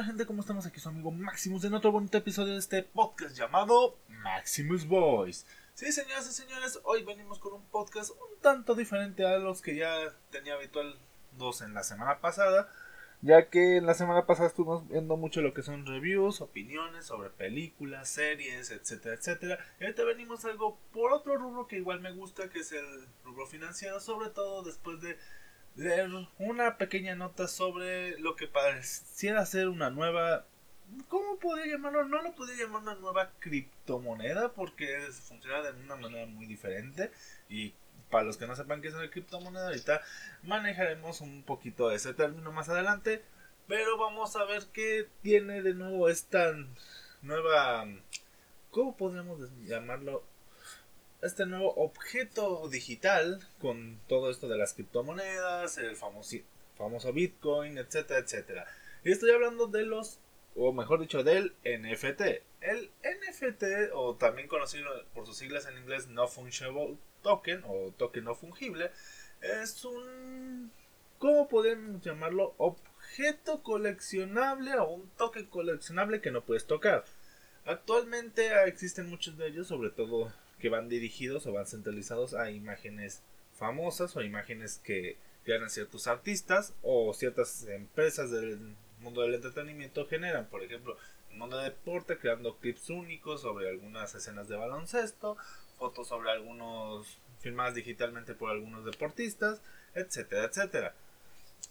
Hola gente, ¿cómo estamos? Aquí su amigo Maximus en otro bonito episodio de este podcast llamado Maximus Voice. Sí, señoras y señores, hoy venimos con un podcast un tanto diferente a los que ya tenía habitual dos en la semana pasada, ya que en la semana pasada estuvimos viendo mucho lo que son reviews, opiniones sobre películas, series, etcétera, etcétera. Y ahorita venimos algo por otro rubro que igual me gusta, que es el rubro financiero, sobre todo después de leer una pequeña nota sobre lo que pareciera ser una nueva ¿Cómo podría llamarlo? No lo podría llamar una nueva criptomoneda porque funciona de una manera muy diferente. Y para los que no sepan qué es una criptomoneda, ahorita manejaremos un poquito ese término más adelante. Pero vamos a ver qué tiene de nuevo esta nueva. ¿Cómo podríamos llamarlo? Este nuevo objeto digital con todo esto de las criptomonedas, el famoso, famoso Bitcoin, etcétera, etcétera. Y estoy hablando de los, o mejor dicho, del NFT. El NFT, o también conocido por sus siglas en inglés No Fungible Token, o token no fungible, es un, ¿cómo podemos llamarlo? Objeto coleccionable o un token coleccionable que no puedes tocar. Actualmente existen muchos de ellos, sobre todo que van dirigidos o van centralizados a imágenes famosas o imágenes que crean ciertos artistas o ciertas empresas del mundo del entretenimiento generan, por ejemplo, el mundo de deporte creando clips únicos sobre algunas escenas de baloncesto, fotos sobre algunos filmadas digitalmente por algunos deportistas, etcétera, etcétera.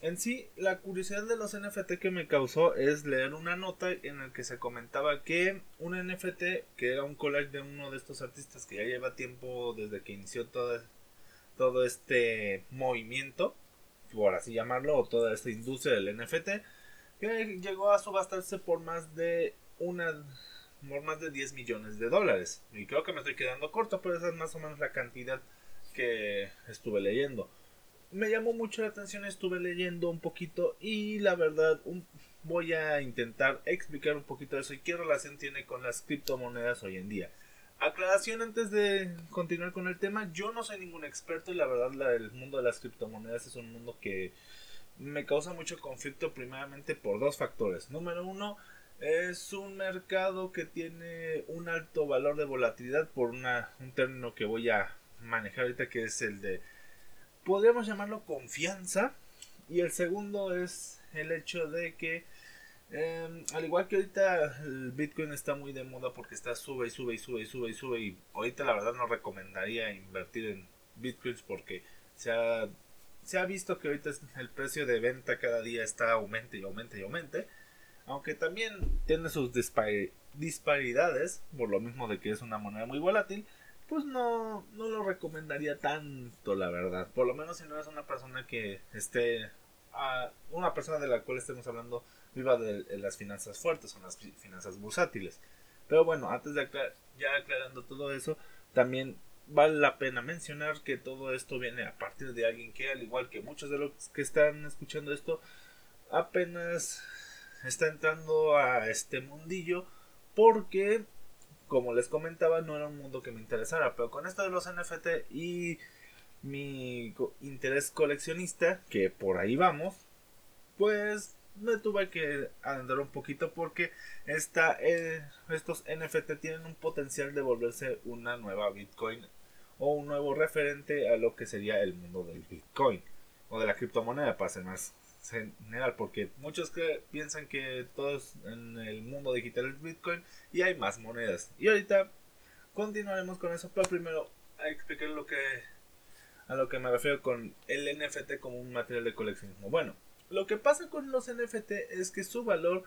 En sí, la curiosidad de los NFT que me causó es leer una nota en la que se comentaba que un NFT, que era un collage de uno de estos artistas que ya lleva tiempo desde que inició todo, todo este movimiento, por así llamarlo, o toda esta industria del NFT, que llegó a subastarse por más de una por más de 10 millones de dólares. Y creo que me estoy quedando corto, pero esa es más o menos la cantidad que estuve leyendo me llamó mucho la atención, estuve leyendo un poquito y la verdad voy a intentar explicar un poquito eso y qué relación tiene con las criptomonedas hoy en día. Aclaración antes de continuar con el tema, yo no soy ningún experto y la verdad la, el mundo de las criptomonedas es un mundo que me causa mucho conflicto primeramente por dos factores. Número uno, es un mercado que tiene un alto valor de volatilidad por una, un término que voy a manejar ahorita que es el de podríamos llamarlo confianza. Y el segundo es el hecho de que, em, al igual que ahorita el Bitcoin está muy de moda porque está sube y sube y sube y sube y sube. Y ahorita la verdad no recomendaría invertir en Bitcoins porque se ha, se ha visto que ahorita el precio de venta cada día está aumente y aumente y aumente. Aunque también tiene sus disparidades, por lo mismo de que es una moneda muy volátil pues no, no lo recomendaría tanto, la verdad. Por lo menos si no eres una persona que esté, una persona de la cual estemos hablando, viva de, las finanzas fuertes o las finanzas bursátiles. Pero bueno, antes de ya aclarando todo eso, también vale la pena mencionar que todo esto viene a partir de alguien que, al igual que muchos de los que están escuchando esto, apenas está entrando a este mundillo porque como les comentaba, no era un mundo que me interesara, pero con esto de los NFT y mi interés coleccionista, que por ahí vamos, pues me tuve que andar un poquito porque esta, eh, estos NFT tienen un potencial de volverse una nueva Bitcoin o un nuevo referente a lo que sería el mundo del Bitcoin o de la criptomoneda para ser más general porque muchos que piensan que todos en el mundo digital es Bitcoin y hay más monedas. Y ahorita continuaremos con eso pero primero a explicar lo que a lo que me refiero con el NFT como un material de coleccionismo. Bueno lo que pasa con los NFT es que su valor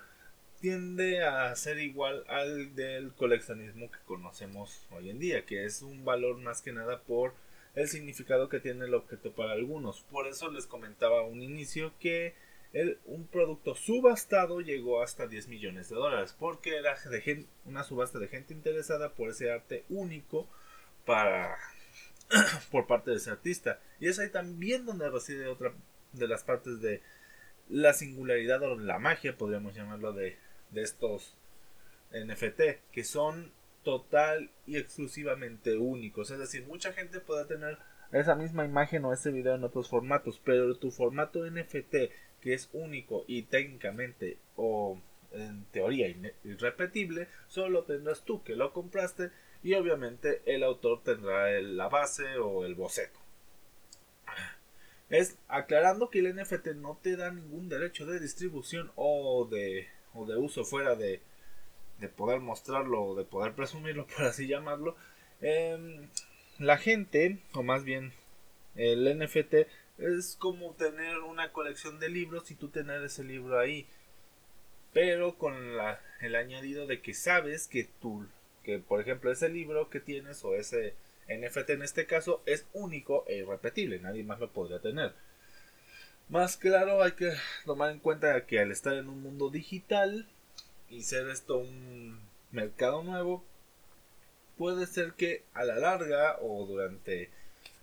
tiende a ser igual al del coleccionismo que conocemos hoy en día que es un valor más que nada por el significado que tiene el objeto para algunos. Por eso les comentaba a un inicio que un producto subastado llegó hasta 10 millones de dólares, porque era de una subasta de gente interesada por ese arte único para por parte de ese artista. Y es ahí también donde reside otra de las partes de la singularidad o la magia, podríamos llamarlo, de, de estos NFT, que son total y exclusivamente únicos. Es decir, mucha gente puede tener esa misma imagen o ese video en otros formatos, pero tu formato NFT que es único y técnicamente o en teoría irrepetible, solo tendrás tú que lo compraste y obviamente el autor tendrá la base o el boceto. Es aclarando que el NFT no te da ningún derecho de distribución o de, o de uso fuera de, de poder mostrarlo o de poder presumirlo, por así llamarlo. Em, la gente, o más bien el NFT, es como tener una colección de libros y tú tener ese libro ahí. Pero con el añadido de que sabes que tú, que por ejemplo ese libro que tienes o ese NFT en este caso es único e irrepetible, nadie más lo podría tener. Más claro, hay que tomar en cuenta que al estar en un mundo digital y ser esto un mercado nuevo, puede ser que a la larga o durante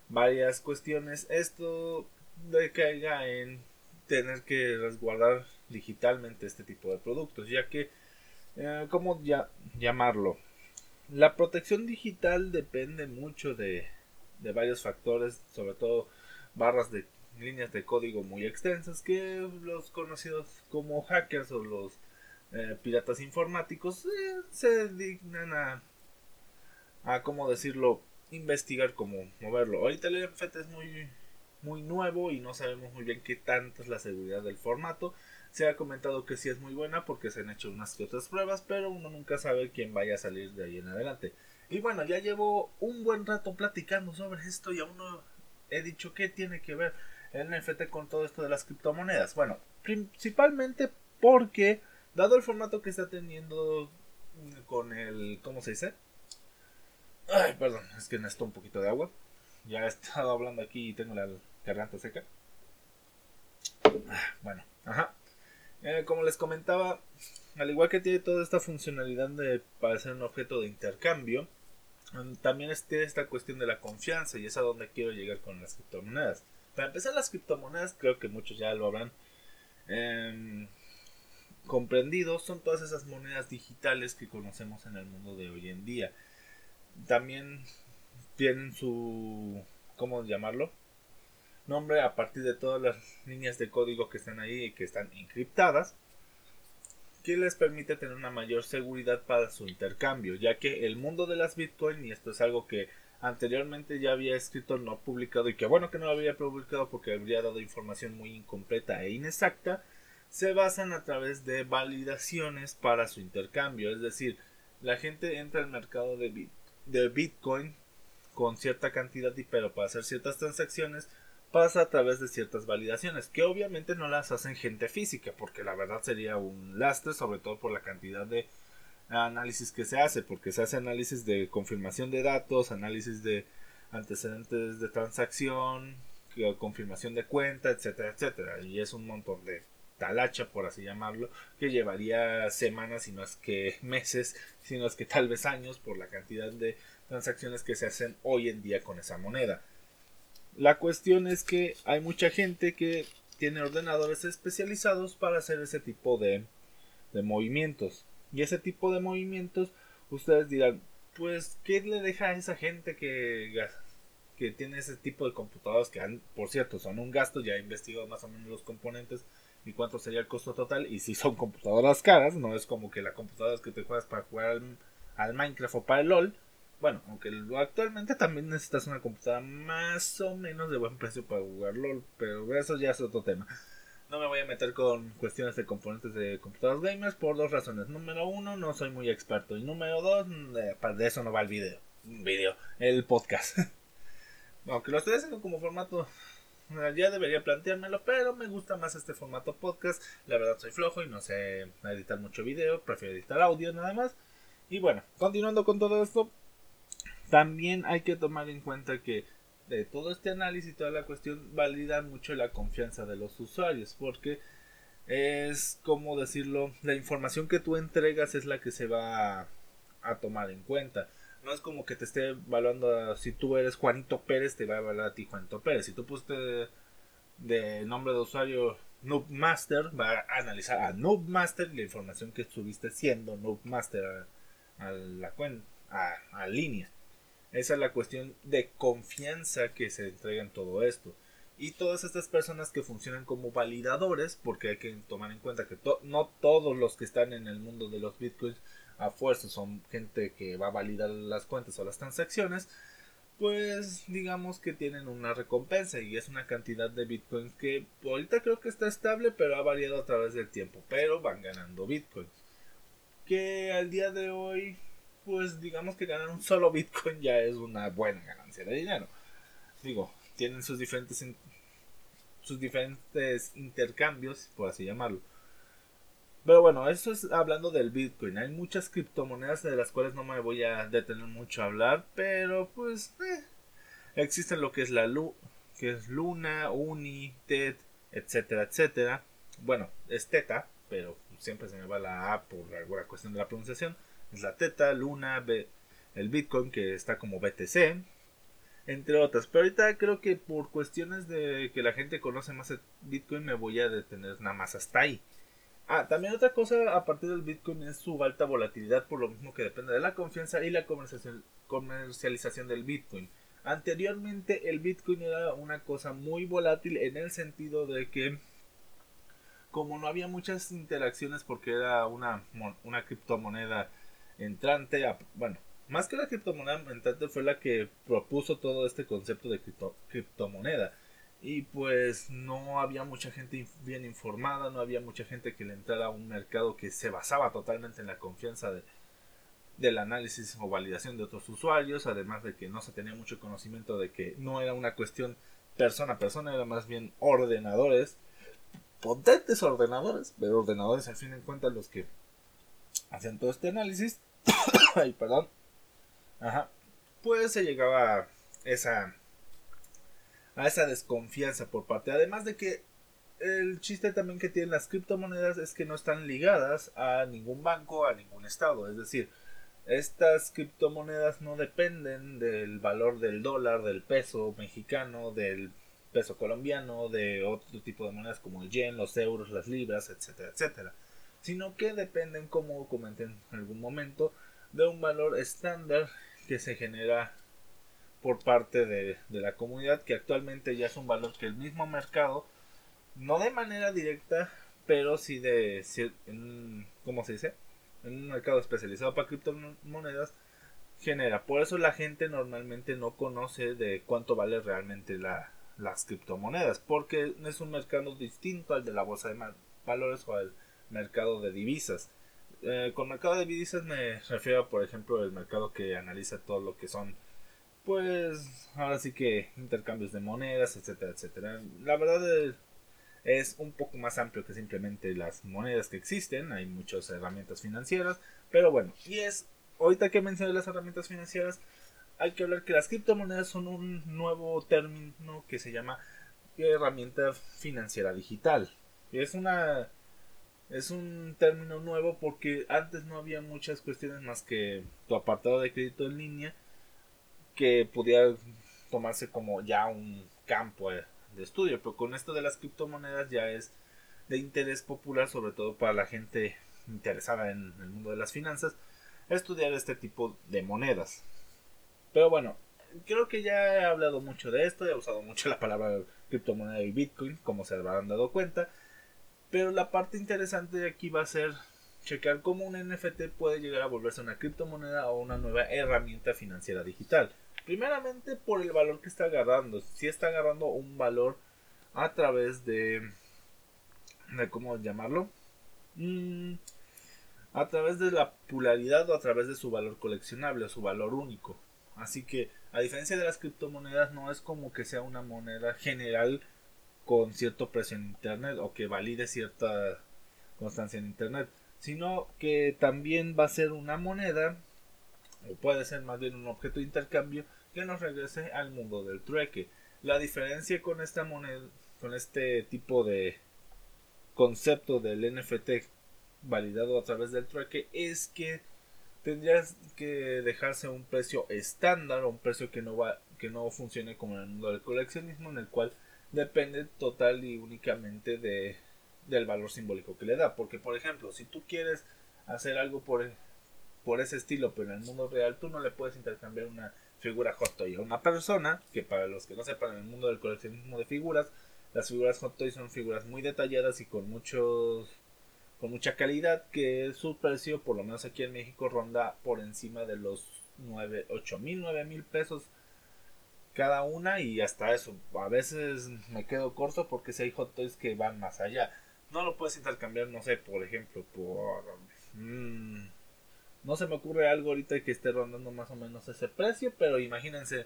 varias cuestiones esto decaiga en tener que resguardar digitalmente este tipo de productos, ya que, eh, ¿cómo llamarlo? La protección digital depende mucho de, de varios factores, sobre todo barras de líneas de código muy extensas que los conocidos como hackers o los eh, piratas informáticos eh, se dignan a, a, ¿cómo decirlo?, investigar cómo moverlo. Ahorita el NFT es muy, muy nuevo y no sabemos muy bien qué tanto es la seguridad del formato. Se ha comentado que sí es muy buena porque se han hecho unas que otras pruebas, pero uno nunca sabe quién vaya a salir de ahí en adelante. Y bueno, ya llevo un buen rato platicando sobre esto y aún no he dicho qué tiene que ver el NFT con todo esto de las criptomonedas. Bueno, principalmente porque, dado el formato que está teniendo con el, ¿cómo se dice? Ay, perdón, es que necesito un poquito de agua. Ya he estado hablando aquí y tengo la garganta seca. Ah, bueno, ajá. Eh, como les comentaba, al igual que tiene toda esta funcionalidad de parecer un objeto de intercambio, mm, también tiene esta cuestión de la confianza y es a donde quiero llegar con las criptomonedas. Para empezar, las criptomonedas, creo que muchos ya lo habrán em, comprendido, son todas esas monedas digitales que conocemos en el mundo de hoy en día. También tienen su, ¿cómo llamarlo? nombre a partir de todas las líneas de código que están ahí y que están encriptadas, que les permite tener una mayor seguridad para su intercambio, ya que el mundo de las Bitcoin, y esto es algo que anteriormente ya había escrito, no publicado, y que bueno que no lo había publicado porque habría dado información muy incompleta e inexacta, se basan a través de validaciones para su intercambio, es decir, la gente entra al mercado de, de Bitcoin con cierta cantidad, y pero para hacer ciertas transacciones pasa a través de ciertas validaciones, que obviamente no las hacen gente física, porque la verdad sería un lastre, sobre todo por la cantidad de análisis que se hace, porque se hace análisis de confirmación de datos, análisis de antecedentes de transacción, confirmación de cuenta, etcétera, etcétera, y es un montón de talacha, por así llamarlo, que llevaría semanas, si no es que meses, sino es que tal vez años, por la cantidad de transacciones que se hacen hoy en día con esa moneda. La cuestión es que hay mucha gente que tiene ordenadores especializados para hacer ese tipo de, de movimientos. Y ese tipo de movimientos, ustedes dirán, pues, ¿qué le deja a esa gente que, que tiene ese tipo de computadoras que, han, por cierto, son un gasto? Ya he investigado más o menos los componentes y cuánto sería el costo total. Y si son computadoras caras, no es como que la computadora que te juegas para jugar al, Minecraft o para el LOL bueno, aunque actualmente también necesitas una computadora más o menos de buen precio para jugarlo, pero eso ya es otro tema. No me voy a meter con cuestiones de componentes de computadoras gamers por dos razones. Número uno, no soy muy experto. Y número dos, de eso no va el video. Video, el podcast. Aunque lo estoy haciendo como formato, ya debería planteármelo, pero me gusta más este formato podcast. La verdad soy flojo y no sé editar mucho video, prefiero editar audio nada más. Y bueno, continuando con todo esto, también hay que tomar en cuenta que de todo este análisis y toda la cuestión valida mucho la confianza de los usuarios porque es como decirlo la información que tú entregas es la que se va a, tomar en cuenta no es como que te esté evaluando si tú eres Juanito Pérez te va a evaluar a ti Juanito Pérez si tú pusiste de, nombre de usuario Noobmaster va a analizar a Noobmaster y la información que estuviste siendo Noobmaster a, a la cuenta a, a línea esa es la cuestión de confianza que se entrega en todo esto. Y todas estas personas que funcionan como validadores, porque hay que tomar en cuenta que no todos los que están en el mundo de los bitcoins a fuerza son gente que va a validar las cuentas o las transacciones, pues digamos que tienen una recompensa y es una cantidad de bitcoins que ahorita creo que está estable, pero ha variado a través del tiempo, pero van ganando bitcoins. Que al día de hoy, pues digamos que ganar un solo bitcoin ya es una buena ganancia de dinero. Digo, tienen sus diferentes sus diferentes intercambios, por así llamarlo. Pero bueno, eso es hablando del Bitcoin. Hay muchas criptomonedas de las cuales no me voy a detener mucho a hablar, pero pues eh, existen lo que es la Lu que es Luna, Uni, TED, etcétera, etcétera. Bueno, es Teta, pero siempre se me va la A por alguna cuestión de la pronunciación. Es la Teta, Luna, el Bitcoin que está como BTC, entre otras. Pero ahorita creo que por cuestiones de que la gente conoce más el Bitcoin me voy a detener nada más hasta ahí. Ah, también otra cosa a partir del Bitcoin es su alta volatilidad, por lo mismo que depende de la confianza y la comercialización del Bitcoin. Anteriormente el Bitcoin era una cosa muy volátil en el sentido de que como no había muchas interacciones porque era una, una criptomoneda entrante, bueno, más que la criptomoneda entrante fue la que propuso todo este concepto de criptomoneda. Y pues no había mucha gente bien informada, no había mucha gente que le entrara a un mercado que se basaba totalmente en la confianza de, del análisis o validación de otros usuarios, además de que no se tenía mucho conocimiento de que no era una cuestión persona a persona, era más bien ordenadores, potentes ordenadores, pero ordenadores al fin de cuentas los que hacían todo este análisis. Ay, perdón. Ajá. Pues se llegaba esa a esa desconfianza por parte. Además de que el chiste también que tienen las criptomonedas es que no están ligadas a ningún banco, a ningún estado. Es decir, estas criptomonedas no dependen del valor del dólar, del peso mexicano, del peso colombiano, de otro tipo de monedas como el yen, los euros, las libras, etcétera, etcétera. Sino que dependen, como comenté en algún momento, de un valor estándar que se genera por parte de, la comunidad, que actualmente ya es un valor que el mismo mercado, no de manera directa, pero sí de, en, ¿cómo se dice? En un mercado especializado para criptomonedas, genera. Por eso la gente normalmente no conoce de cuánto vale realmente la, las criptomonedas, porque es un mercado distinto al de la bolsa de valores o al mercado de divisas. Eh, con mercado de divisas me refiero, por ejemplo, el mercado que analiza todo lo que son, pues, ahora sí que intercambios de monedas, etcétera, etcétera. La verdad es un poco más amplio que simplemente las monedas que existen. Hay muchas herramientas financieras, pero bueno, y es, ahorita que mencioné las herramientas financieras, hay que hablar que las criptomonedas son un nuevo término que se llama herramienta financiera digital. Es una es un término nuevo porque antes no había muchas cuestiones más que tu apartado de crédito en línea que pudiera tomarse como ya un campo de estudio, pero con esto de las criptomonedas ya es de interés popular, sobre todo para la gente interesada en el mundo de las finanzas, estudiar este tipo de monedas. Pero bueno, creo que ya he hablado mucho de esto, he usado mucho la palabra criptomoneda y Bitcoin, como se habrán dado cuenta. Pero la parte interesante de aquí va a ser checar cómo un NFT puede llegar a volverse una criptomoneda o una nueva herramienta financiera digital. Primeramente por el valor que está agarrando. Si está agarrando un valor a través de... de ¿Cómo llamarlo? Mm, a través de la popularidad o a través de su valor coleccionable o su valor único. Así que a diferencia de las criptomonedas no es como que sea una moneda general con cierto precio en internet o que valide cierta constancia en internet, sino que también va a ser una moneda o puede ser más bien un objeto de intercambio que nos regrese al mundo del trueque. La diferencia con esta moneda, con este tipo de concepto del NFT validado a través del trueque es que tendrías que dejarse un precio estándar o un precio que no va que no funcione como en el mundo del coleccionismo en el cual depende total y únicamente de, del valor simbólico que le da. Porque, por ejemplo, si tú quieres hacer algo por, por ese estilo, pero en el mundo real tú no le puedes intercambiar una figura Hot Toy una persona, que para los que no sepan en el mundo del coleccionismo de figuras, las figuras Hot Toy son figuras muy detalladas y con muchos con mucha calidad que su precio, por lo menos aquí en México, ronda por encima de los 9, 8 mil, 9 mil pesos cada una y hasta eso. A veces me quedo corto porque si hay Hot Toys que van más allá. No lo puedes intercambiar, no sé, por ejemplo, por... Mm, no se me ocurre algo ahorita que esté rondando más o menos ese precio, pero imagínense,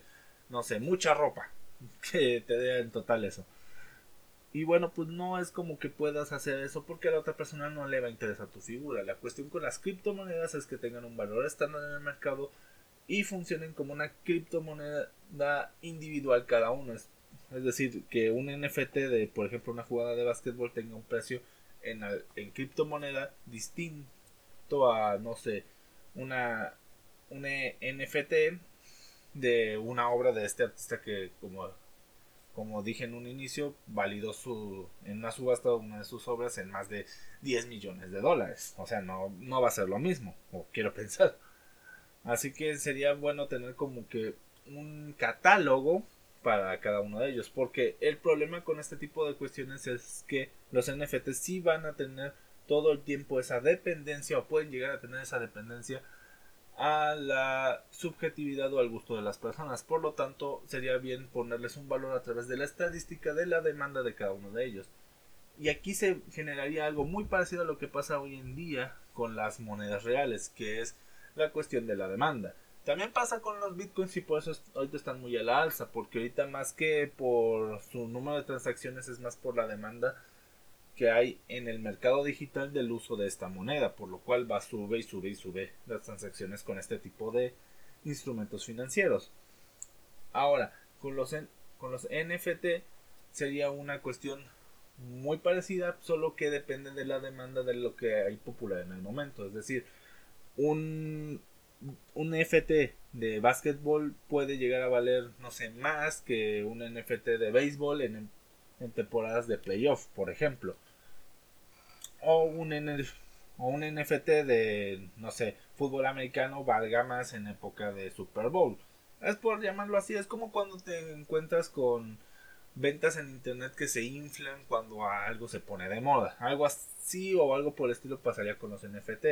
no sé, mucha ropa que te dé en total eso. Y bueno, pues no es como que puedas hacer eso porque a la otra persona no le va a interesar tu figura. La cuestión con las criptomonedas es que tengan un valor estándar en el mercado y funcionen como una criptomoneda individual cada uno. Es, decir, que un NFT de, por ejemplo, una jugada de básquetbol tenga un precio en, en criptomoneda distinto a, no sé, una, un NFT de una obra de este artista que, como como dije en un inicio, validó su, en una subasta una de sus obras en más de 10 millones de dólares. O sea, no, no va a ser lo mismo, o quiero pensar. Así que sería bueno tener como que un catálogo para cada uno de ellos. Porque el problema con este tipo de cuestiones es que los NFTs sí van a tener todo el tiempo esa dependencia o pueden llegar a tener esa dependencia a la subjetividad o al gusto de las personas. Por lo tanto, sería bien ponerles un valor a través de la estadística de la demanda de cada uno de ellos. Y aquí se generaría algo muy parecido a lo que pasa hoy en día con las monedas reales, que es la cuestión de la demanda. También pasa con los bitcoins y por eso ahorita están muy a la alza, porque ahorita más que por su número de transacciones es más por la demanda que hay en el mercado digital del uso de esta moneda, por lo cual va sube y sube y sube las transacciones con este tipo de instrumentos financieros. Ahora, con los, con los NFT sería una cuestión muy parecida, solo que depende de la demanda de lo que hay popular en el momento. Es decir, un, un NFT de básquetbol puede llegar a valer, no sé, más que un NFT de béisbol en, en temporadas de playoff, por ejemplo. O un, o un NFT de, no sé, fútbol americano valga más en época de Super Bowl. Es por llamarlo así, es como cuando te encuentras con ventas en internet que se inflan cuando algo se pone de moda. Algo así o algo por el estilo pasaría con los NFT.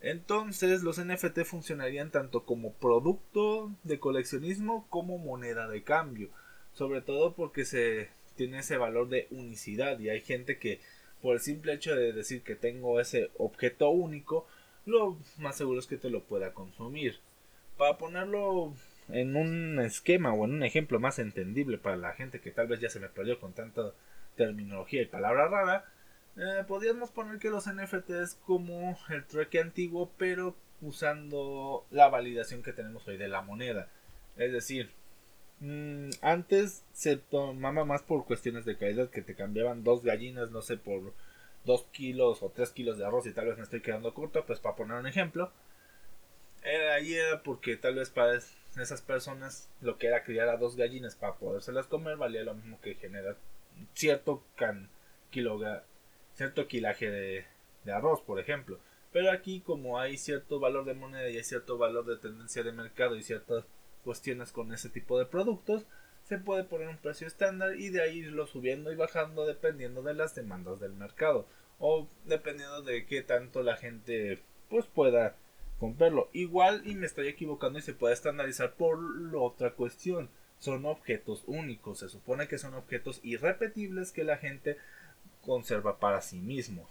Entonces los NFT funcionarían tanto como producto de coleccionismo como moneda de cambio. Sobre todo porque se tiene ese valor de unicidad y hay gente que por el simple hecho de decir que tengo ese objeto único, lo más seguro es que te lo pueda consumir. Para ponerlo en un esquema o en un ejemplo más entendible para la gente que tal vez ya se me perdió con tanta terminología y palabra rara, eh, podríamos poner que los NFT es como el trueque antiguo, pero usando la validación que tenemos hoy de la moneda. Es decir, Mm, antes se tomaba más por cuestiones de calidad que te cambiaban dos gallinas, no sé, por dos kilos o tres kilos de arroz y tal vez me estoy quedando corto, pues para poner un ejemplo. Era, ahí era porque tal vez para esas personas lo que era criar a dos gallinas para podérselas comer valía lo mismo que generar cierto can, cierto kilaje de, de arroz, por ejemplo. Pero aquí como hay cierto valor de moneda y hay cierto valor de tendencia de mercado y ciertas cuestiones con ese tipo de productos, se puede poner un precio estándar y de ahí irlo subiendo y bajando dependiendo de las demandas del mercado o dependiendo de qué tanto la gente pues pueda comprarlo. Igual y me estoy equivocando y se puede estandarizar por la otra cuestión. Son objetos únicos, se supone que son objetos irrepetibles que la gente conserva para sí mismos.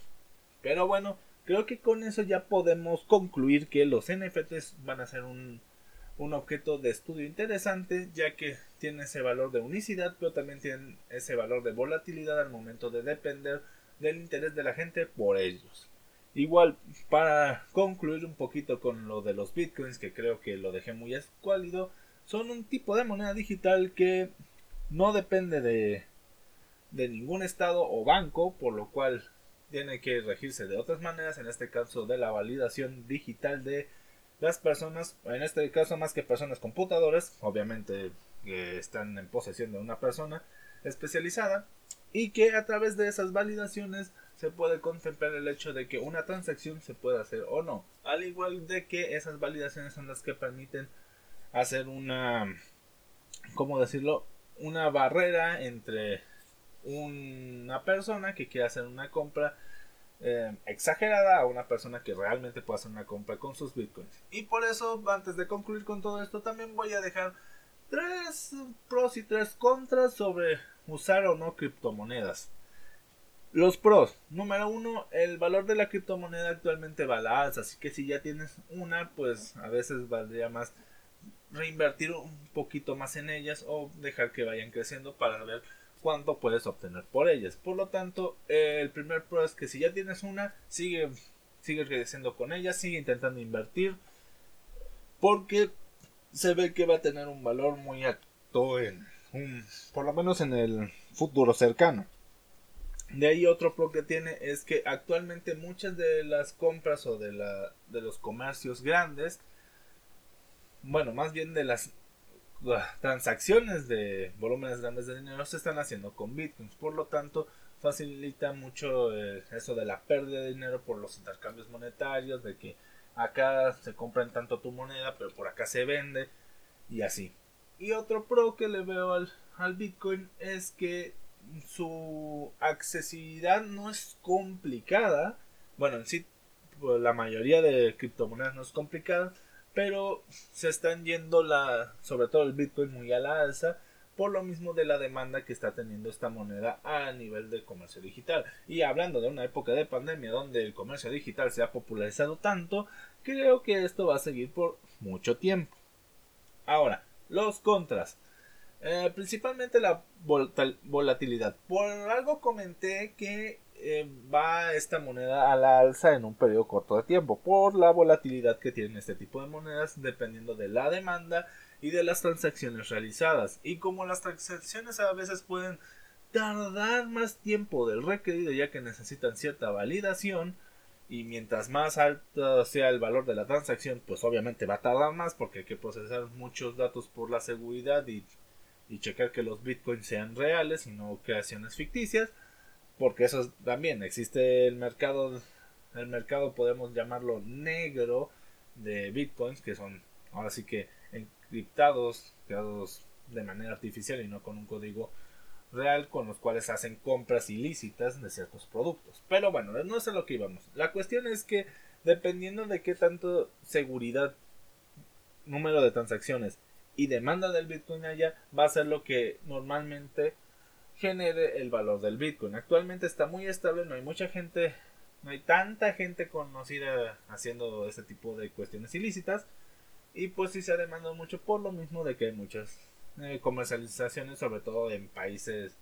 Pero bueno, creo que con eso ya podemos concluir que los NFTs van a ser un un objeto de estudio interesante ya que tiene ese valor de unicidad pero también tiene ese valor de volatilidad al momento de depender del interés de la gente por ellos. Igual, para concluir un poquito con lo de los bitcoins, que creo que lo dejé muy escuálido, son un tipo de moneda digital que no depende de, de ningún estado o banco, por lo cual tiene que regirse de otras maneras, en este caso de la validación digital de las personas, en este caso más que personas computadoras, obviamente que están en posesión de una persona especializada y que a través de esas validaciones se puede contemplar el hecho de que una transacción se puede hacer o no, al igual de que esas validaciones son las que permiten hacer una, ¿cómo decirlo? Una barrera entre una persona que quiere hacer una compra eh, exagerada a una persona que realmente puede hacer una compra con sus bitcoins. Y por eso, antes de concluir con todo esto, también voy a dejar tres pros y tres contras sobre usar o no criptomonedas. Los pros. Número uno, el valor de la criptomoneda actualmente va a la alza. Así que si ya tienes una, pues a veces valdría más reinvertir un poquito más en ellas o dejar que vayan creciendo para ver cuánto puedes obtener por ellas. Por lo tanto, el primer pro es que si ya tienes una, sigue, sigue creciendo con ellas, sigue intentando invertir. Porque se ve que va a tener un valor muy alto en un, por lo menos en el futuro cercano. De ahí otro pro que tiene es que actualmente muchas de las compras o de, la, de los comercios grandes, bueno, más bien de las transacciones de volúmenes grandes de dinero se están haciendo con bitcoins. Por lo tanto, facilita mucho eh, eso de la pérdida de dinero por los intercambios monetarios, de que acá se compra en tanto tu moneda, pero por acá se vende y así. Y otro pro que le veo al, al bitcoin es que su accesibilidad no es complicada. Bueno, en sí, pues, la mayoría de criptomonedas no es complicada, pero se están yendo la, sobre todo el Bitcoin muy a la alza por lo mismo de la demanda que está teniendo esta moneda a nivel de comercio digital. Y hablando de una época de pandemia donde el comercio digital se ha popularizado tanto, creo que esto va a seguir por mucho tiempo. Ahora, los contras. Eh, principalmente la volatilidad. Por algo comenté que eh, va esta moneda a la alza en un periodo corto de tiempo por la volatilidad que tienen este tipo de monedas dependiendo de la demanda y de las transacciones realizadas. Y como las transacciones a veces pueden tardar más tiempo del requerido ya que necesitan cierta validación y mientras más alto sea el valor de la transacción pues obviamente va a tardar más porque hay que procesar muchos datos por la seguridad y y checar que los bitcoins sean reales y no creaciones ficticias porque eso también existe el mercado el mercado podemos llamarlo negro de bitcoins que son ahora sí que encriptados creados de manera artificial y no con un código real con los cuales hacen compras ilícitas de ciertos productos. Pero bueno no es a lo que íbamos. La cuestión es que dependiendo de qué tanto seguridad número de transacciones y demanda del Bitcoin allá va a ser lo que normalmente genere el valor del Bitcoin. Actualmente está muy estable, no hay mucha gente, no hay tanta gente conocida haciendo este tipo de cuestiones ilícitas y pues sí se ha demandado mucho por lo mismo de que hay muchas eh, comercializaciones, sobre todo en países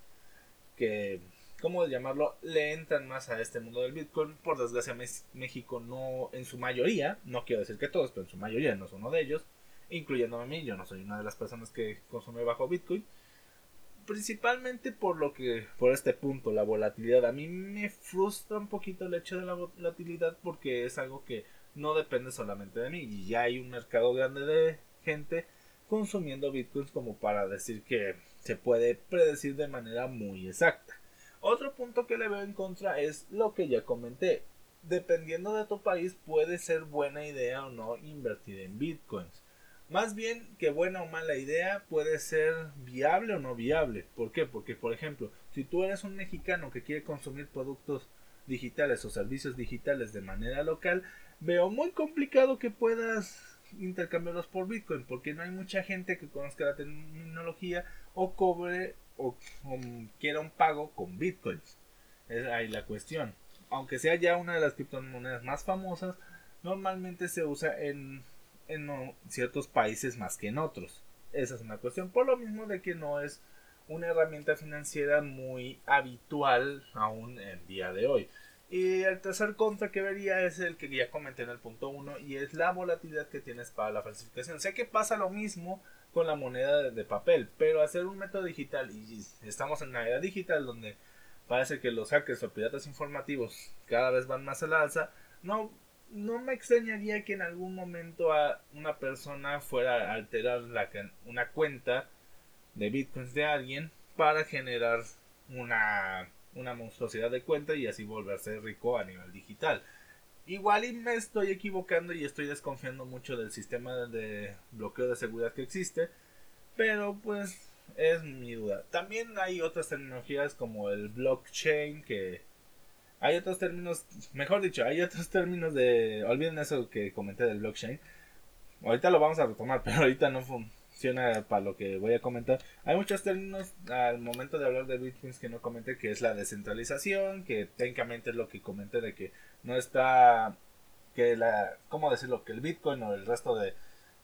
que, ¿cómo llamarlo?, le entran más a este mundo del Bitcoin. Por desgracia México no, en su mayoría, no quiero decir que todos, pero en su mayoría no es uno de ellos incluyéndome a mí, yo no soy una de las personas que consume bajo Bitcoin. Principalmente por lo que, por este punto, la volatilidad. A mí me frustra un poquito el hecho de la volatilidad porque es algo que no depende solamente de mí. Y ya hay un mercado grande de gente consumiendo bitcoins como para decir que se puede predecir de manera muy exacta. Otro punto que le veo en contra es lo que ya comenté. Dependiendo de tu país puede ser buena idea o no invertir en bitcoins. Más bien que buena o mala idea puede ser viable o no viable. ¿Por qué? Porque, por ejemplo, si tú eres un mexicano que quiere consumir productos digitales o servicios digitales de manera local, veo muy complicado que puedas intercambiarlos por Bitcoin, porque no hay mucha gente que conozca la tecnología o cobre o, quiera un pago con Bitcoins. Es ahí la cuestión. Aunque sea ya una de las criptomonedas más famosas, normalmente se usa en en ciertos países más que en otros. Esa es una cuestión. Por lo mismo de que no es una herramienta financiera muy habitual aún en día de hoy. Y el tercer contra que vería es el que ya comenté en el punto 1 y es la volatilidad que tienes para la falsificación. Sé que pasa lo mismo con la moneda de papel, pero hacer un método digital y estamos en una era digital donde parece que los hackers o piratas informativos cada vez van más a la alza, no no me extrañaría que en algún momento a una persona fuera a alterar una cuenta de bitcoins de alguien para generar una, una monstruosidad de cuenta y así volverse rico a nivel digital. igual y me estoy equivocando y estoy desconfiando mucho del sistema de bloqueo de seguridad que existe, pero pues es mi duda. También hay otras tecnologías como el blockchain que hay otros términos, mejor dicho, hay otros términos de olviden eso que comenté del blockchain. Ahorita lo vamos a retomar, pero ahorita no funciona para lo que voy a comentar. Hay muchos términos al momento de hablar de bitcoins que no comenté, que es la descentralización, que técnicamente es lo que comenté de que no está que la cómo decirlo, que el bitcoin o el resto de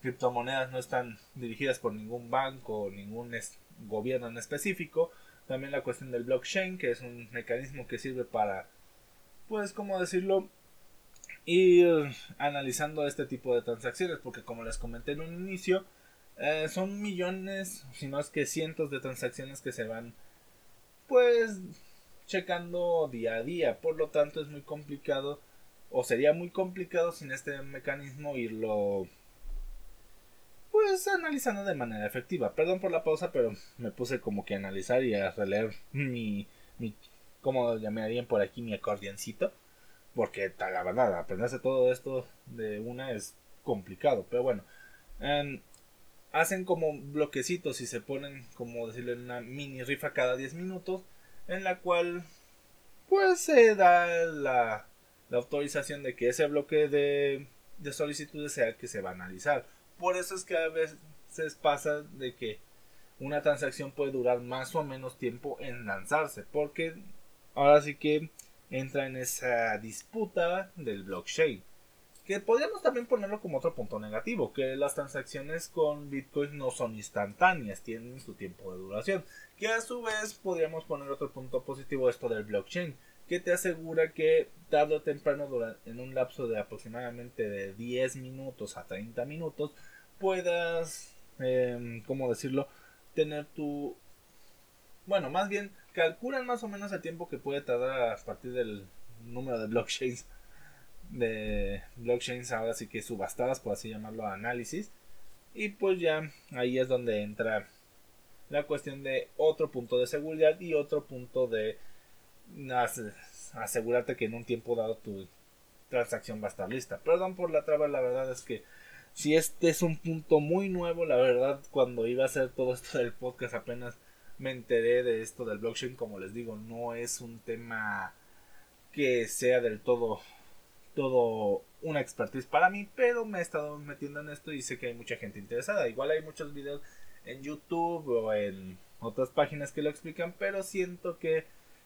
criptomonedas no están dirigidas por ningún banco o ningún gobierno en específico. También la cuestión del blockchain, que es un mecanismo que sirve para, pues, ¿cómo decirlo? Ir analizando este tipo de transacciones, porque como les comenté en un inicio, eh, son millones, si no es que cientos de transacciones que se van, pues, checando día a día. Por lo tanto, es muy complicado, o sería muy complicado sin este mecanismo irlo pues analizando de manera efectiva. Perdón por la pausa, pero me puse como que a analizar y a releer mi, mi ¿cómo llamarían por aquí? Mi acordeoncito. Porque la verdad, aprenderse todo esto de una es complicado. Pero bueno, hacen como bloquecitos y se ponen, como decirle, una mini rifa cada 10 minutos. En la cual, pues se da la, la autorización de que ese bloque de, de solicitudes sea el que se va a analizar por eso es que a veces pasa de que una transacción puede durar más o menos tiempo en lanzarse. Porque ahora sí que entra en esa disputa del blockchain. Que podríamos también ponerlo como otro punto negativo, que las transacciones con Bitcoin no son instantáneas, tienen su tiempo de duración. Que a su vez podríamos poner otro punto positivo esto del blockchain, que te asegura que tarde o temprano en un lapso de aproximadamente de 10 minutos a 30 minutos puedas, eh, ¿cómo decirlo? Tener tu... Bueno, más bien calculan más o menos el tiempo que puede tardar a partir del número de blockchains de blockchains ahora sí que subastadas por así llamarlo análisis y pues ya ahí es donde entra la cuestión de otro punto de seguridad y otro punto de asegurarte que en un tiempo dado tu transacción va a estar lista. Perdón por la traba, la verdad es que si este es un punto muy nuevo, la verdad, cuando iba a hacer todo esto del podcast apenas me enteré de esto del blockchain, como les digo, no es un tema que sea del todo todo una expertise para mí, pero me he estado metiendo en esto y sé que hay mucha gente interesada. Igual hay muchos videos en YouTube o en otras páginas que lo explican, pero siento que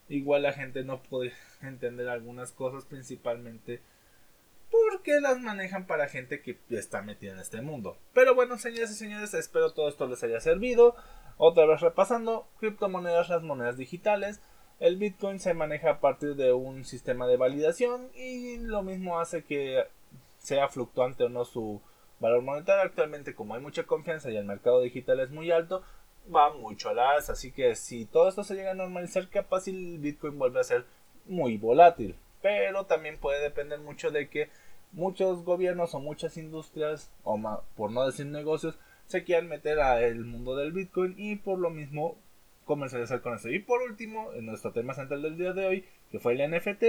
igual la gente no puede entender algunas cosas, principalmente porque las manejan para gente que está metida en este mundo. Pero bueno, señores y señores, espero todo esto les haya servido. Otra vez repasando, criptomonedas, las monedas digitales. El Bitcoin se maneja a partir de un sistema de validación y lo mismo hace que sea fluctuante o no su valor monetario. Actualmente, como hay mucha confianza y el mercado digital es muy alto, va mucho a la alza. Así que si todo esto se llega a normalizar, capaz el Bitcoin vuelve a ser muy volátil. Pero también puede depender mucho de que muchos gobiernos o muchas industrias, o por no decir negocios, se quieran meter al mundo del Bitcoin y por lo mismo comercializar con eso. Y por último, en nuestro tema central del día de hoy, que fue el NFT,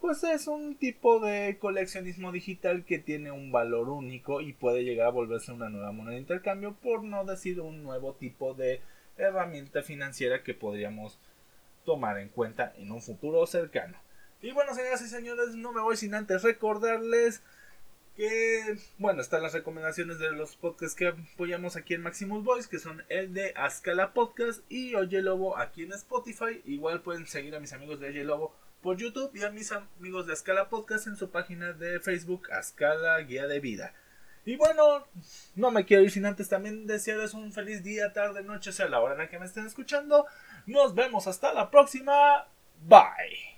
pues es un tipo de coleccionismo digital que tiene un valor único y puede llegar a volverse una nueva moneda de intercambio, por no decir un nuevo tipo de herramienta financiera que podríamos tomar en cuenta en un futuro cercano. Y bueno, señoras y señores, no me voy sin antes recordarles que, bueno, están las recomendaciones de los podcasts que apoyamos aquí en Maximus Voice, que son el de Ascala Podcast y Oye Lobo aquí en Spotify. Igual pueden seguir a mis amigos de Oye Lobo por YouTube y a mis amigos de Ascala Podcast en su página de Facebook, Ascala Guía de Vida. Y bueno, no me quiero ir sin antes también desearles un feliz día, tarde, noche, sea la hora en la que me estén escuchando. Nos vemos hasta la próxima. Bye.